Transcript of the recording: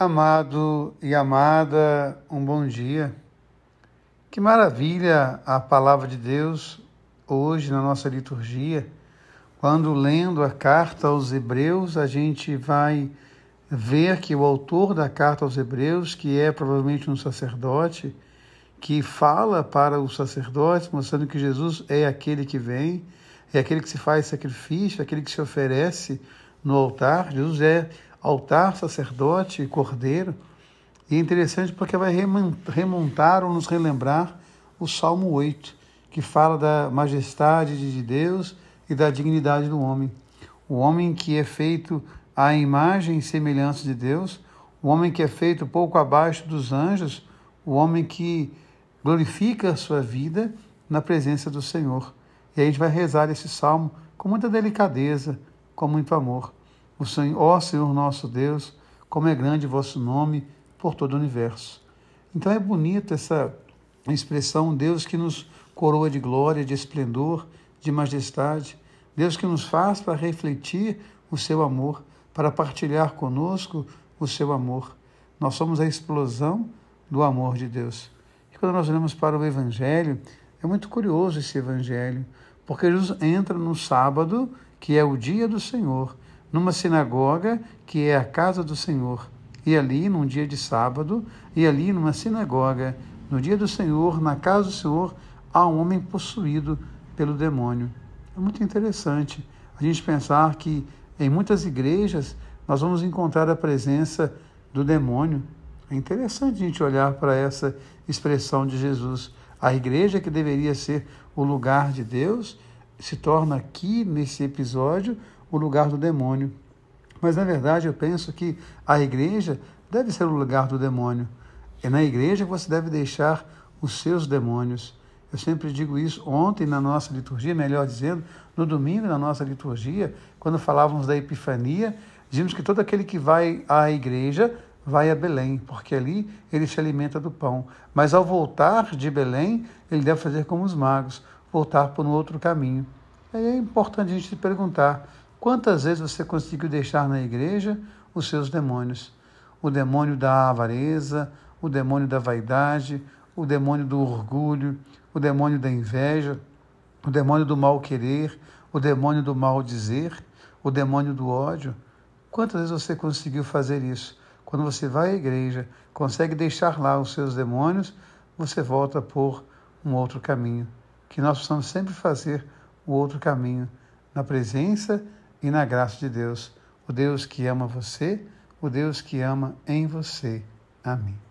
Amado e amada, um bom dia. Que maravilha a palavra de Deus hoje na nossa liturgia. Quando lendo a carta aos Hebreus, a gente vai ver que o autor da carta aos Hebreus, que é provavelmente um sacerdote, que fala para os sacerdotes, mostrando que Jesus é aquele que vem, é aquele que se faz sacrifício, é aquele que se oferece no altar. Jesus é altar, sacerdote e cordeiro. E é interessante porque vai remontar ou nos relembrar o Salmo 8, que fala da majestade de Deus e da dignidade do homem. O homem que é feito à imagem e semelhança de Deus, o homem que é feito pouco abaixo dos anjos, o homem que glorifica a sua vida na presença do Senhor. E a gente vai rezar esse salmo com muita delicadeza, com muito amor. O Senhor, ó Senhor nosso Deus, como é grande vosso nome por todo o universo. Então é bonita essa expressão, Deus que nos coroa de glória, de esplendor, de majestade, Deus que nos faz para refletir o seu amor, para partilhar conosco o seu amor. Nós somos a explosão do amor de Deus. E quando nós olhamos para o Evangelho, é muito curioso esse Evangelho, porque Jesus entra no sábado, que é o dia do Senhor, numa sinagoga que é a casa do Senhor. E ali, num dia de sábado, e ali numa sinagoga, no dia do Senhor, na casa do Senhor, há um homem possuído pelo demônio. É muito interessante a gente pensar que em muitas igrejas nós vamos encontrar a presença do demônio. É interessante a gente olhar para essa expressão de Jesus. A igreja que deveria ser o lugar de Deus se torna aqui, nesse episódio, o lugar do demônio. Mas, na verdade, eu penso que a igreja deve ser o lugar do demônio. É na igreja que você deve deixar os seus demônios. Eu sempre digo isso ontem na nossa liturgia, melhor dizendo, no domingo na nossa liturgia, quando falávamos da Epifania, dizíamos que todo aquele que vai à igreja vai a Belém, porque ali ele se alimenta do pão. Mas ao voltar de Belém, ele deve fazer como os magos, voltar por um outro caminho. Aí é importante a gente perguntar Quantas vezes você conseguiu deixar na igreja os seus demônios? O demônio da avareza, o demônio da vaidade, o demônio do orgulho, o demônio da inveja, o demônio do mal querer, o demônio do mal dizer, o demônio do ódio. Quantas vezes você conseguiu fazer isso? Quando você vai à igreja, consegue deixar lá os seus demônios, você volta por um outro caminho. Que nós possamos sempre fazer o outro caminho na presença e na graça de Deus, o Deus que ama você, o Deus que ama em você. Amém.